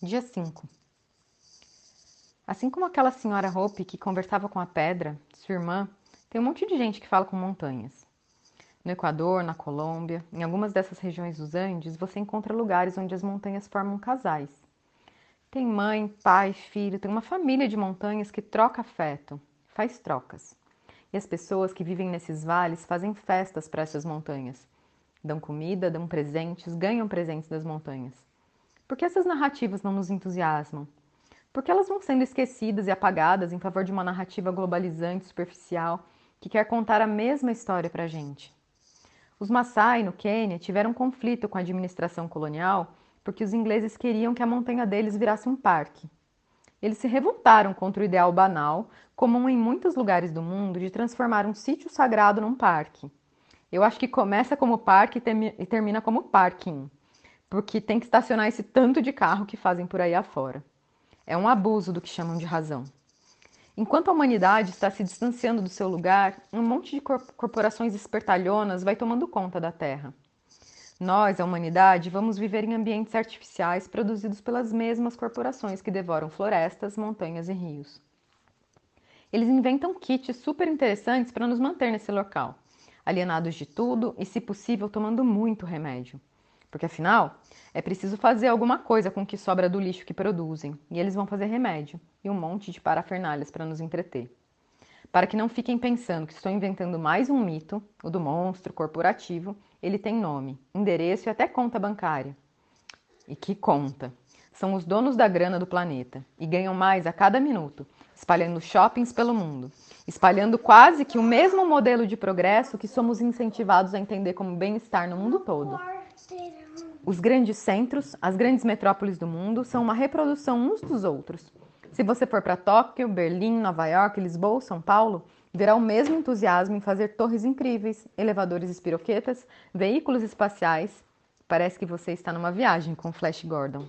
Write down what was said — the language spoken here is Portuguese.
Dia 5. Assim como aquela senhora Hope que conversava com a pedra, sua irmã, tem um monte de gente que fala com montanhas. No Equador, na Colômbia, em algumas dessas regiões dos Andes, você encontra lugares onde as montanhas formam casais. Tem mãe, pai, filho, tem uma família de montanhas que troca afeto, faz trocas. E as pessoas que vivem nesses vales fazem festas para essas montanhas. Dão comida, dão presentes, ganham presentes das montanhas. Por que essas narrativas não nos entusiasmam? Por que elas vão sendo esquecidas e apagadas em favor de uma narrativa globalizante, superficial, que quer contar a mesma história para a gente? Os Maasai, no Quênia, tiveram um conflito com a administração colonial porque os ingleses queriam que a montanha deles virasse um parque. Eles se revoltaram contra o ideal banal, comum em muitos lugares do mundo, de transformar um sítio sagrado num parque. Eu acho que começa como parque e termina como parking porque tem que estacionar esse tanto de carro que fazem por aí afora. É um abuso do que chamam de razão. Enquanto a humanidade está se distanciando do seu lugar, um monte de corporações espertalhonas vai tomando conta da Terra. Nós, a humanidade, vamos viver em ambientes artificiais produzidos pelas mesmas corporações que devoram florestas, montanhas e rios. Eles inventam kits super interessantes para nos manter nesse local, alienados de tudo e, se possível, tomando muito remédio. Porque afinal, é preciso fazer alguma coisa com o que sobra do lixo que produzem, e eles vão fazer remédio e um monte de parafernálias para nos entreter. Para que não fiquem pensando que estou inventando mais um mito, o do monstro corporativo, ele tem nome, endereço e até conta bancária. E que conta! São os donos da grana do planeta e ganham mais a cada minuto, espalhando shoppings pelo mundo, espalhando quase que o mesmo modelo de progresso que somos incentivados a entender como bem-estar no mundo todo. Os grandes centros, as grandes metrópoles do mundo, são uma reprodução uns dos outros. Se você for para Tóquio, Berlim, Nova York, Lisboa, São Paulo, verá o mesmo entusiasmo em fazer torres incríveis, elevadores espiroquetas, veículos espaciais. Parece que você está numa viagem com Flash Gordon.